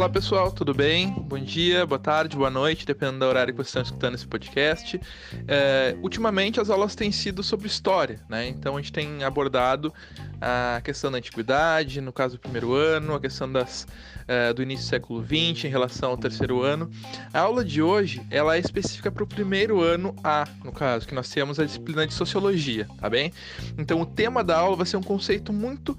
Olá pessoal, tudo bem? Bom dia, boa tarde, boa noite, dependendo do horário que vocês estão escutando esse podcast. É, ultimamente as aulas têm sido sobre história, né? Então a gente tem abordado a questão da antiguidade, no caso do primeiro ano, a questão das, uh, do início do século XX em relação ao terceiro ano. A aula de hoje ela é específica para o primeiro ano A, no caso, que nós temos a disciplina de sociologia, tá bem? Então o tema da aula vai ser um conceito muito uh,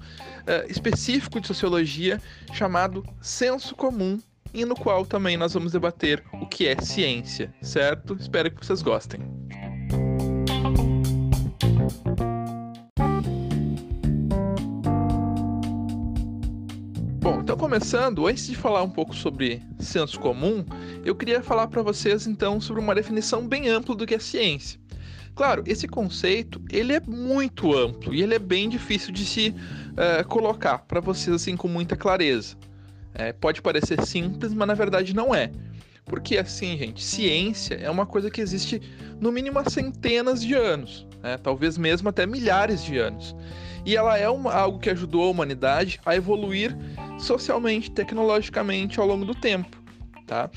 específico de sociologia chamado senso comum e no qual também nós vamos debater o que é ciência, certo? Espero que vocês gostem. Começando, antes de falar um pouco sobre senso comum, eu queria falar para vocês então sobre uma definição bem ampla do que é ciência. Claro, esse conceito ele é muito amplo e ele é bem difícil de se uh, colocar para vocês assim com muita clareza. É, pode parecer simples, mas na verdade não é. Porque assim, gente, ciência é uma coisa que existe no mínimo há centenas de anos, né? talvez mesmo até milhares de anos. E ela é uma, algo que ajudou a humanidade a evoluir socialmente, tecnologicamente ao longo do tempo. Tá?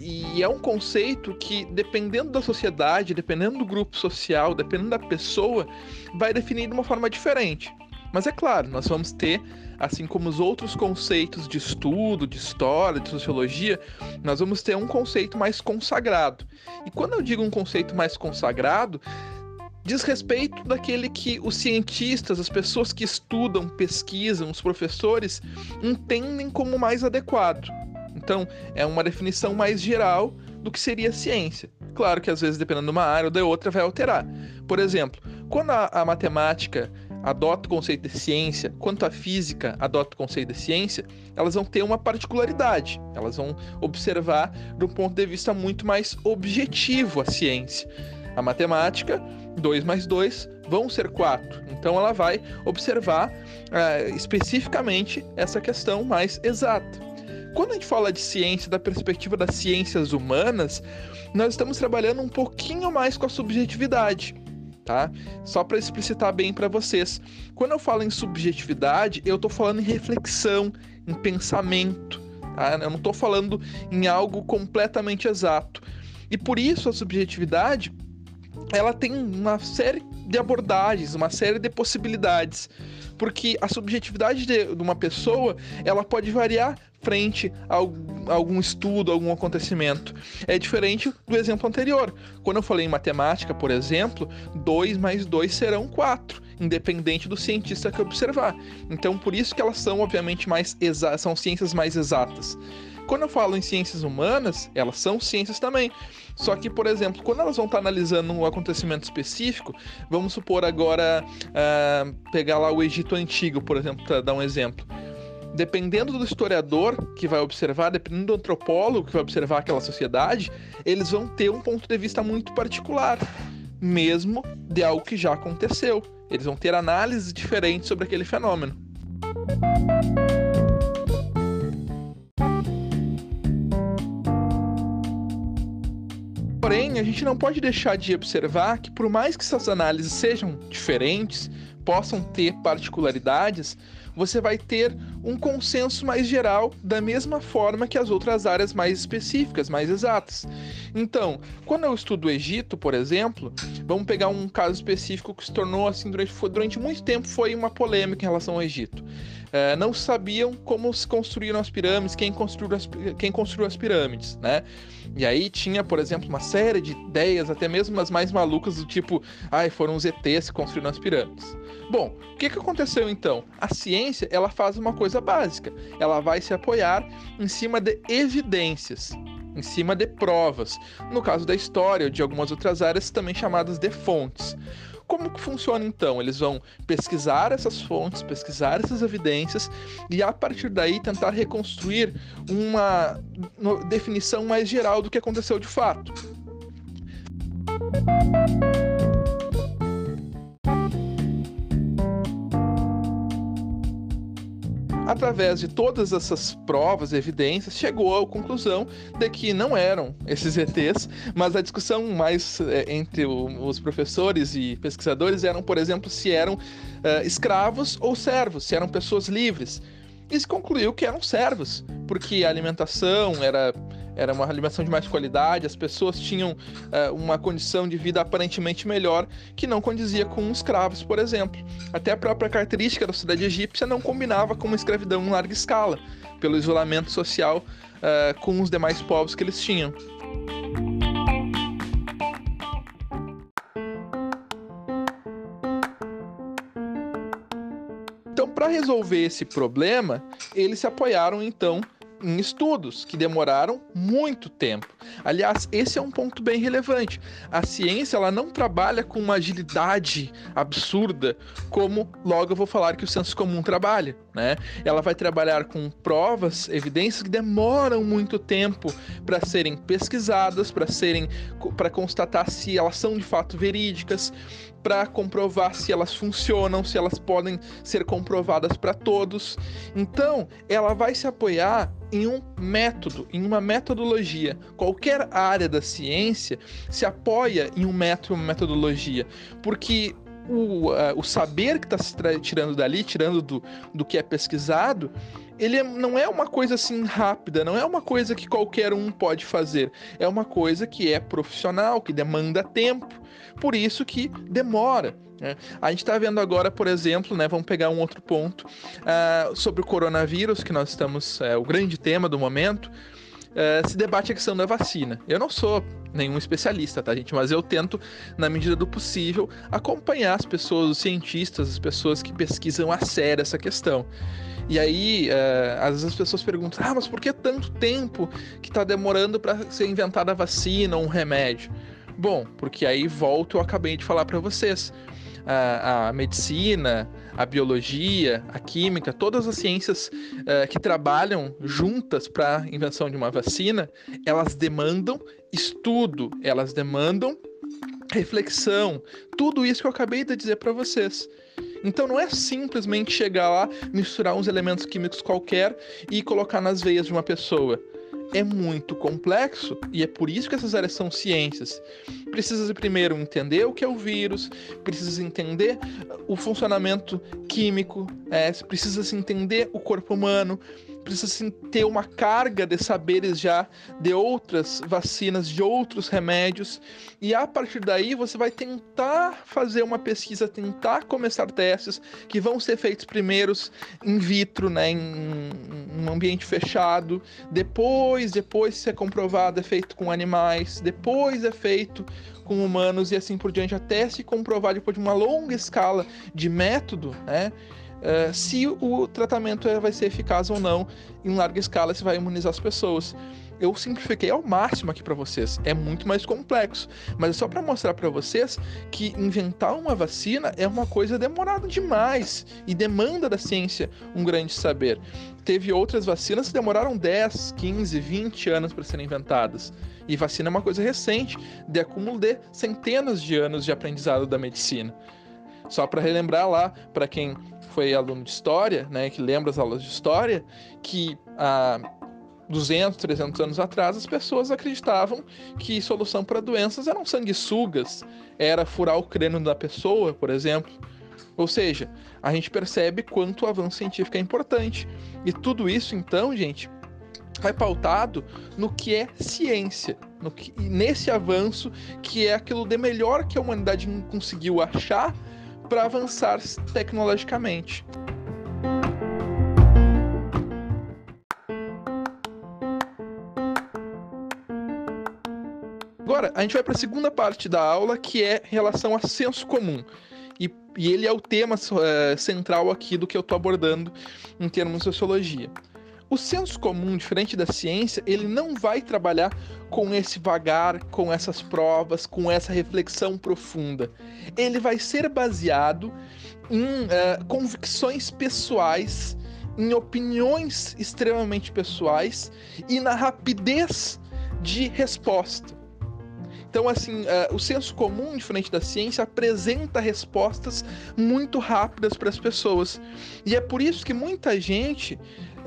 E é um conceito que, dependendo da sociedade, dependendo do grupo social, dependendo da pessoa, vai definir de uma forma diferente. Mas é claro, nós vamos ter, assim como os outros conceitos de estudo, de história, de sociologia, nós vamos ter um conceito mais consagrado. E quando eu digo um conceito mais consagrado, diz respeito daquele que os cientistas, as pessoas que estudam, pesquisam, os professores entendem como mais adequado. Então, é uma definição mais geral do que seria ciência. Claro que às vezes, dependendo de uma área ou da outra, vai alterar. Por exemplo, quando a, a matemática adota o conceito de ciência, quanto a física adota o conceito de ciência, elas vão ter uma particularidade. Elas vão observar um ponto de vista muito mais objetivo a ciência. A matemática 2 mais 2 vão ser 4. Então ela vai observar uh, especificamente essa questão mais exata. Quando a gente fala de ciência da perspectiva das ciências humanas, nós estamos trabalhando um pouquinho mais com a subjetividade. Tá? Só para explicitar bem para vocês. Quando eu falo em subjetividade, eu estou falando em reflexão, em pensamento. Tá? Eu não estou falando em algo completamente exato. E por isso a subjetividade ela tem uma série de abordagens, uma série de possibilidades, porque a subjetividade de, uma pessoa ela pode variar frente a algum estudo, algum acontecimento. É diferente do exemplo anterior. Quando eu falei em matemática, por exemplo, 2 mais 2 serão 4, independente do cientista que observar. Então, por isso que elas são, obviamente, mais são ciências mais exatas. Quando eu falo em ciências humanas, elas são ciências também. Só que, por exemplo, quando elas vão estar analisando um acontecimento específico, vamos supor agora uh, pegar lá o Egito Antigo, por exemplo, para dar um exemplo. Dependendo do historiador que vai observar, dependendo do antropólogo que vai observar aquela sociedade, eles vão ter um ponto de vista muito particular, mesmo de algo que já aconteceu. Eles vão ter análises diferentes sobre aquele fenômeno. Porém, a gente não pode deixar de observar que, por mais que essas análises sejam diferentes, possam ter particularidades, você vai ter um consenso mais geral da mesma forma que as outras áreas mais específicas, mais exatas. Então, quando eu estudo o Egito, por exemplo, vamos pegar um caso específico que se tornou assim durante, durante muito tempo foi uma polêmica em relação ao Egito. É, não sabiam como se construíram as pirâmides, quem construiu as, quem construiu as pirâmides, né? E aí tinha, por exemplo, uma série de ideias, até mesmo as mais malucas, do tipo, ai, foram os ETs que construíram as pirâmides. Bom, o que, que aconteceu então? A ciência, ela faz uma coisa básica. Ela vai se apoiar em cima de evidências, em cima de provas. No caso da história ou de algumas outras áreas, também chamadas de fontes. Como que funciona então? Eles vão pesquisar essas fontes, pesquisar essas evidências e a partir daí tentar reconstruir uma definição mais geral do que aconteceu de fato. Através de todas essas provas, evidências, chegou à conclusão de que não eram esses ETs, mas a discussão mais é, entre o, os professores e pesquisadores eram, por exemplo, se eram uh, escravos ou servos, se eram pessoas livres. E se concluiu que eram servos, porque a alimentação era era uma alimentação de mais qualidade, as pessoas tinham uh, uma condição de vida aparentemente melhor que não condizia com escravos, por exemplo. Até a própria característica da sociedade egípcia não combinava com uma escravidão em larga escala, pelo isolamento social uh, com os demais povos que eles tinham. Então, para resolver esse problema, eles se apoiaram então em estudos que demoraram muito tempo. Aliás, esse é um ponto bem relevante. A ciência ela não trabalha com uma agilidade absurda como logo eu vou falar que o senso comum trabalha, né? Ela vai trabalhar com provas, evidências que demoram muito tempo para serem pesquisadas, para serem para constatar se elas são de fato verídicas, para comprovar se elas funcionam, se elas podem ser comprovadas para todos. Então, ela vai se apoiar em um método, em uma metodologia. Qualquer área da ciência se apoia em um método, uma metodologia, porque o, uh, o saber que está se tirando dali, tirando do, do que é pesquisado, ele é, não é uma coisa assim rápida, não é uma coisa que qualquer um pode fazer. É uma coisa que é profissional, que demanda tempo. Por isso que demora. Né? A gente está vendo agora, por exemplo, né, vamos pegar um outro ponto uh, sobre o coronavírus, que nós estamos, é o grande tema do momento. Uh, se debate a questão da vacina. Eu não sou nenhum especialista, tá, gente? Mas eu tento, na medida do possível, acompanhar as pessoas, os cientistas, as pessoas que pesquisam a sério essa questão. E aí, uh, às vezes as pessoas perguntam: ah, mas por que tanto tempo que está demorando para ser inventada a vacina ou um remédio? Bom, porque aí volto, eu acabei de falar para vocês. A, a, medicina, a biologia, a química, todas as ciências uh, que trabalham juntas para a invenção de uma vacina, elas demandam estudo, elas demandam reflexão, tudo isso que eu acabei de dizer para vocês. Então não é simplesmente chegar lá, misturar uns elementos químicos qualquer e colocar nas veias de uma pessoa é muito complexo e é por isso que essas áreas são ciências. Precisa primeiro entender o que é o vírus, precisa entender o funcionamento químico, é, precisa se entender o corpo humano, precisa sim, ter uma carga de saberes já de outras vacinas, de outros remédios, e a partir daí você vai tentar fazer uma pesquisa, tentar começar testes que vão ser feitos primeiros in vitro, né, em, em um ambiente fechado, depois, depois se é comprovado é feito com animais, depois é feito com humanos e assim por diante, até se comprovar depois de uma longa escala de método, né? Uh, se o tratamento vai ser eficaz ou não em larga escala, se vai imunizar as pessoas. Eu simplifiquei ao máximo aqui para vocês. É muito mais complexo, mas é só para mostrar para vocês que inventar uma vacina é uma coisa demorada demais e demanda da ciência um grande saber. Teve outras vacinas que demoraram 10, 15, 20 anos para serem inventadas. E vacina é uma coisa recente, de acúmulo de centenas de anos de aprendizado da medicina. Só para relembrar lá, para quem foi aluno de história, né, que lembra as aulas de história, que há 200, 300 anos atrás as pessoas acreditavam que solução para doenças eram sanguessugas, era furar o crânio da pessoa, por exemplo. Ou seja, a gente percebe quanto o avanço científico é importante. E tudo isso, então, gente, é pautado no que é ciência, no que, nesse avanço que é aquilo de melhor que a humanidade conseguiu achar para avançar tecnologicamente. Agora, a gente vai para a segunda parte da aula, que é relação a senso comum. E, e ele é o tema uh, central aqui do que eu estou abordando em termos de sociologia. O senso comum, diferente da ciência, ele não vai trabalhar com esse vagar, com essas provas, com essa reflexão profunda. Ele vai ser baseado em uh, convicções pessoais, em opiniões extremamente pessoais e na rapidez de resposta. Então, assim, uh, o senso comum, diferente da ciência, apresenta respostas muito rápidas para as pessoas. E é por isso que muita gente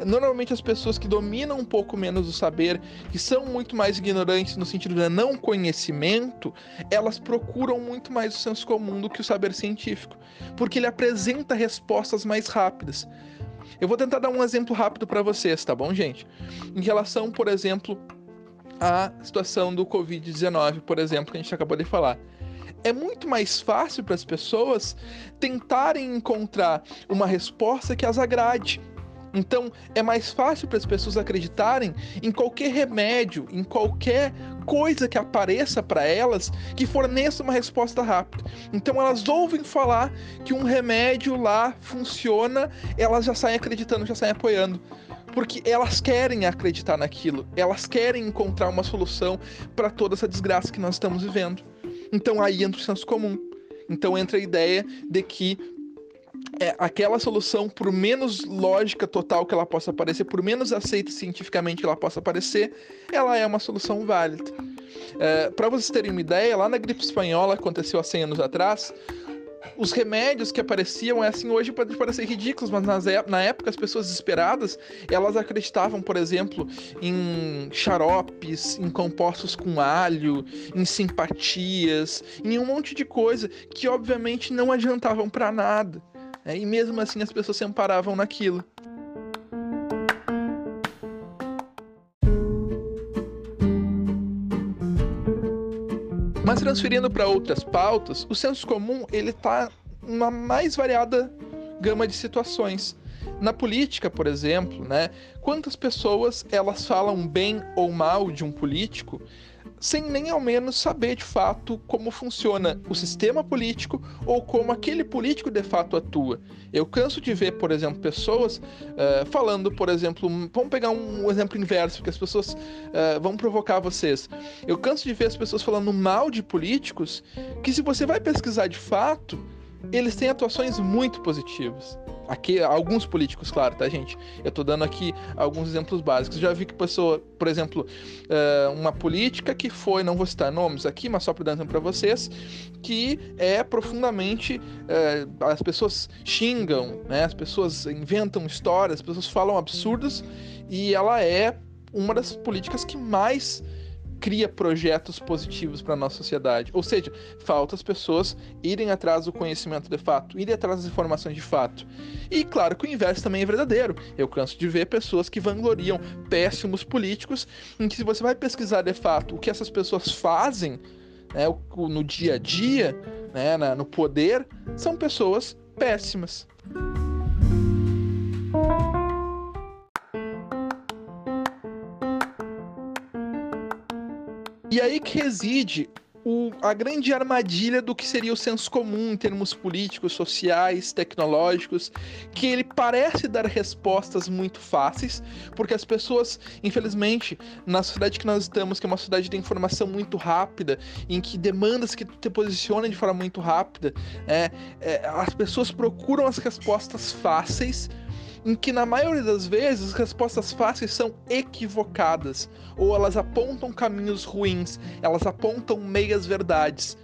normalmente as pessoas que dominam um pouco menos o saber, que são muito mais ignorantes no sentido de não conhecimento, elas procuram muito mais o senso comum do que o saber científico, porque ele apresenta respostas mais rápidas. Eu vou tentar dar um exemplo rápido para vocês, tá bom, gente? Em relação, por exemplo, à situação do Covid-19, por exemplo, que a gente acabou de falar. É muito mais fácil para as pessoas tentarem encontrar uma resposta que as agrade. Então, é mais fácil para as pessoas acreditarem em qualquer remédio, em qualquer coisa que apareça para elas que forneça uma resposta rápida. Então, elas ouvem falar que um remédio lá funciona, elas já saem acreditando, já saem apoiando porque elas querem acreditar naquilo, elas querem encontrar uma solução para toda essa desgraça que nós estamos vivendo. Então aí entra o senso comum. Então entra a ideia de que é, aquela solução, por menos lógica total que ela possa parecer, por menos aceita cientificamente que ela possa parecer, ela é uma solução válida. É, Para vocês terem uma ideia, lá na gripe espanhola, aconteceu há 100 anos atrás, os remédios que apareciam, é assim, hoje pode parecer ridículos, mas nas, na época as pessoas desesperadas, elas acreditavam, por exemplo, em xaropes, em compostos com alho, em simpatias, em um monte de coisa que obviamente não adiantavam para nada. Né? E mesmo assim as pessoas se amparavam naquilo. Transferindo para outras pautas, o senso comum ele está numa mais variada gama de situações. Na política, por exemplo, né, quantas pessoas elas falam bem ou mal de um político sem nem ao menos saber de fato como funciona o sistema político ou como aquele político de fato atua. Eu canso de ver, por exemplo, pessoas uh, falando, por exemplo, vamos pegar um exemplo inverso, que as pessoas uh, vão provocar vocês. Eu canso de ver as pessoas falando mal de políticos que, se você vai pesquisar de fato, eles têm atuações muito positivas. Aqui, alguns políticos, claro, tá, gente? Eu tô dando aqui alguns exemplos básicos. Já vi que pessoa, por exemplo, uh, uma política que foi, não vou citar nomes aqui, mas só para dar exemplo para vocês, que é profundamente. Uh, as pessoas xingam, né? As pessoas inventam histórias, as pessoas falam absurdos, e ela é uma das políticas que mais cria projetos positivos para nossa sociedade. Ou seja, falta as pessoas irem atrás do conhecimento de fato, irem atrás das informações de fato. E claro que o inverso também é verdadeiro. Eu canso de ver pessoas que vangloriam péssimos políticos, em que se você vai pesquisar de fato o que essas pessoas fazem né, no dia a dia, né, no poder, são pessoas péssimas. E aí que reside o, a grande armadilha do que seria o senso comum em termos políticos, sociais, tecnológicos, que ele parece dar respostas muito fáceis, porque as pessoas, infelizmente, na sociedade que nós estamos, que é uma sociedade de informação muito rápida, em que demandas que te posicionam de forma muito rápida, é, é, as pessoas procuram as respostas fáceis em que na maioria das vezes as respostas fáceis são equivocadas, ou elas apontam caminhos ruins, elas apontam meias verdades.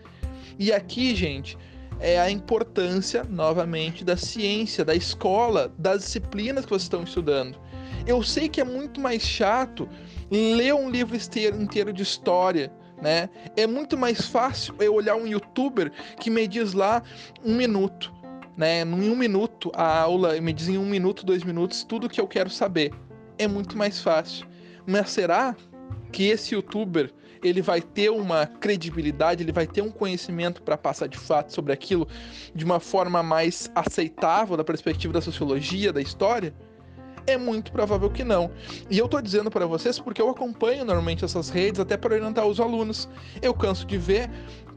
E aqui, gente, é a importância, novamente, da ciência, da escola, das disciplinas que vocês estão estudando. Eu sei que é muito mais chato ler um livro inteiro de história, né? É muito mais fácil eu olhar um youtuber que me diz lá um minuto né? Em um minuto, a aula me diz em um minuto, dois minutos, tudo que eu quero saber. É muito mais fácil. Mas será que esse youtuber ele vai ter uma credibilidade, ele vai ter um conhecimento para passar de fato sobre aquilo de uma forma mais aceitável da perspectiva da sociologia, da história? É muito provável que não. E eu tô dizendo para vocês porque eu acompanho normalmente essas redes até para orientar os alunos. Eu canso de ver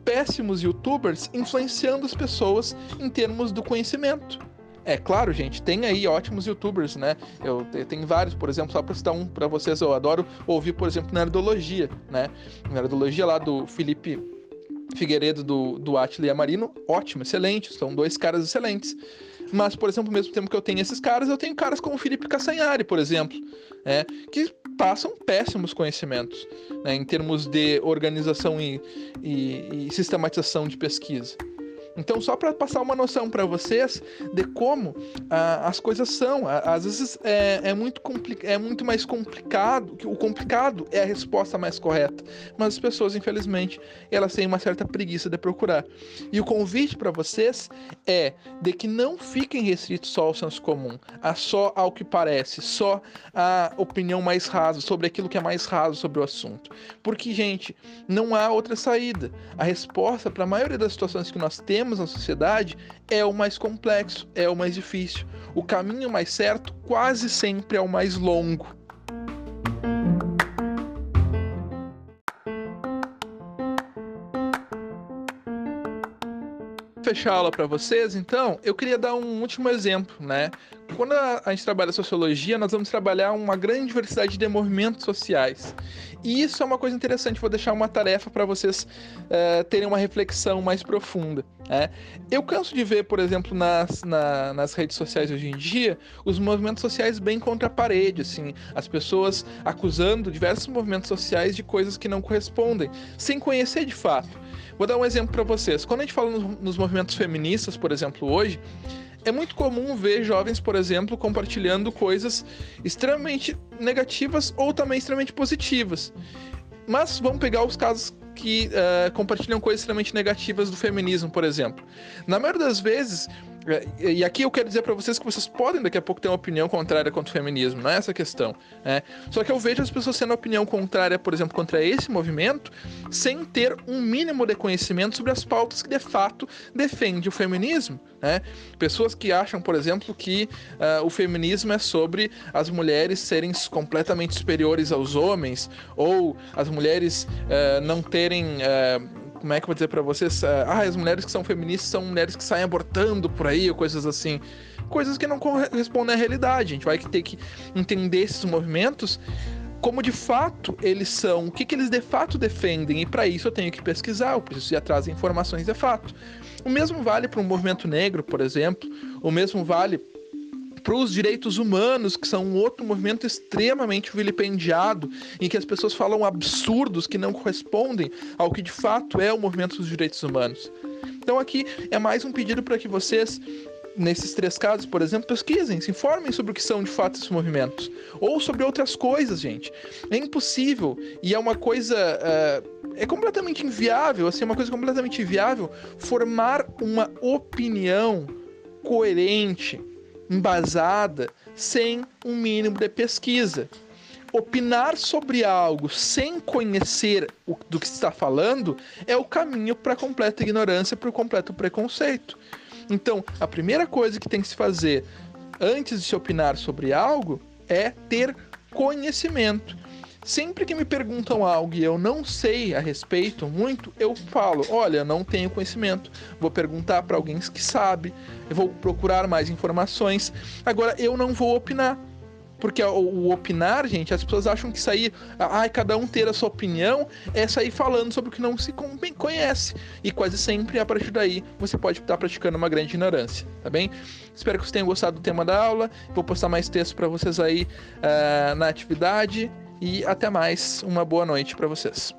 péssimos youtubers influenciando as pessoas em termos do conhecimento. É claro, gente, tem aí ótimos youtubers, né? Eu, eu tenho vários, por exemplo, só para citar um para vocês, eu adoro ouvir, por exemplo, Nerdologia, né? Nerdologia lá do Felipe Figueiredo do, do Atila Marino, ótimo, excelente, são dois caras excelentes. Mas, por exemplo, ao mesmo tempo que eu tenho esses caras, eu tenho caras como Felipe Cassanhari, por exemplo, né, que passam péssimos conhecimentos né, em termos de organização e, e, e sistematização de pesquisa. Então, só para passar uma noção para vocês de como ah, as coisas são. Às vezes é, é, muito é muito mais complicado, o complicado é a resposta mais correta. Mas as pessoas, infelizmente, elas têm uma certa preguiça de procurar. E o convite para vocês é de que não fiquem restritos só ao senso comum, a só ao que parece, só a opinião mais rasa sobre aquilo que é mais raso sobre o assunto. Porque, gente, não há outra saída. A resposta para a maioria das situações que nós temos na sociedade é o mais complexo, é o mais difícil. O caminho mais certo quase sempre é o mais longo. fechar a aula para vocês, então, eu queria dar um último exemplo, né? Quando a, a gente trabalha sociologia, nós vamos trabalhar uma grande diversidade de movimentos sociais. E isso é uma coisa interessante, vou deixar uma tarefa para vocês uh, terem uma reflexão mais profunda. Né? Eu canso de ver, por exemplo, nas, na, nas redes sociais hoje em dia, os movimentos sociais bem contra a parede, assim, as pessoas acusando diversos movimentos sociais de coisas que não correspondem, sem conhecer de fato. Vou dar um exemplo para vocês. Quando a gente fala nos, nos movimentos feministas, por exemplo, hoje, é muito comum ver jovens, por exemplo, compartilhando coisas extremamente negativas ou também extremamente positivas. Mas vamos pegar os casos que uh, compartilham coisas extremamente negativas do feminismo, por exemplo. Na maioria das vezes, e aqui eu quero dizer para vocês que vocês podem daqui a pouco ter uma opinião contrária contra o feminismo, não é essa a questão. Né? Só que eu vejo as pessoas tendo opinião contrária, por exemplo, contra esse movimento, sem ter um mínimo de conhecimento sobre as pautas que de fato defende o feminismo. Né? Pessoas que acham, por exemplo, que uh, o feminismo é sobre as mulheres serem completamente superiores aos homens, ou as mulheres uh, não terem. Uh, como é que eu vou dizer para vocês? Ah, as mulheres que são feministas são mulheres que saem abortando por aí, ou coisas assim. Coisas que não correspondem à realidade. A gente vai ter que entender esses movimentos como de fato eles são, o que, que eles de fato defendem, e para isso eu tenho que pesquisar, eu preciso ir atrás de informações de fato. O mesmo vale para um movimento negro, por exemplo, o mesmo vale para os direitos humanos, que são um outro movimento extremamente vilipendiado, em que as pessoas falam absurdos que não correspondem ao que de fato é o movimento dos direitos humanos. Então aqui é mais um pedido para que vocês nesses três casos, por exemplo, pesquisem, se informem sobre o que são de fato esses movimentos. Ou sobre outras coisas, gente. É impossível e é uma coisa. Uh, é completamente inviável, assim, é uma coisa completamente inviável formar uma opinião coerente embasada, sem um mínimo de pesquisa. Opinar sobre algo sem conhecer o, do que está falando é o caminho para a completa ignorância, para o completo preconceito. Então, a primeira coisa que tem que se fazer antes de se opinar sobre algo é ter conhecimento. Sempre que me perguntam algo e eu não sei a respeito muito, eu falo: olha, não tenho conhecimento. Vou perguntar para alguém que sabe, vou procurar mais informações. Agora, eu não vou opinar. Porque o, o, opinar, gente, as pessoas acham que sair, ai, cada um ter a sua opinião, é sair falando sobre o que não se conhece. E quase sempre, a partir daí, você pode estar praticando uma grande ignorância, tá bem? Espero que vocês tenham gostado do tema da aula. Vou postar mais texto para vocês aí uh, na atividade e até mais. Uma boa noite para vocês.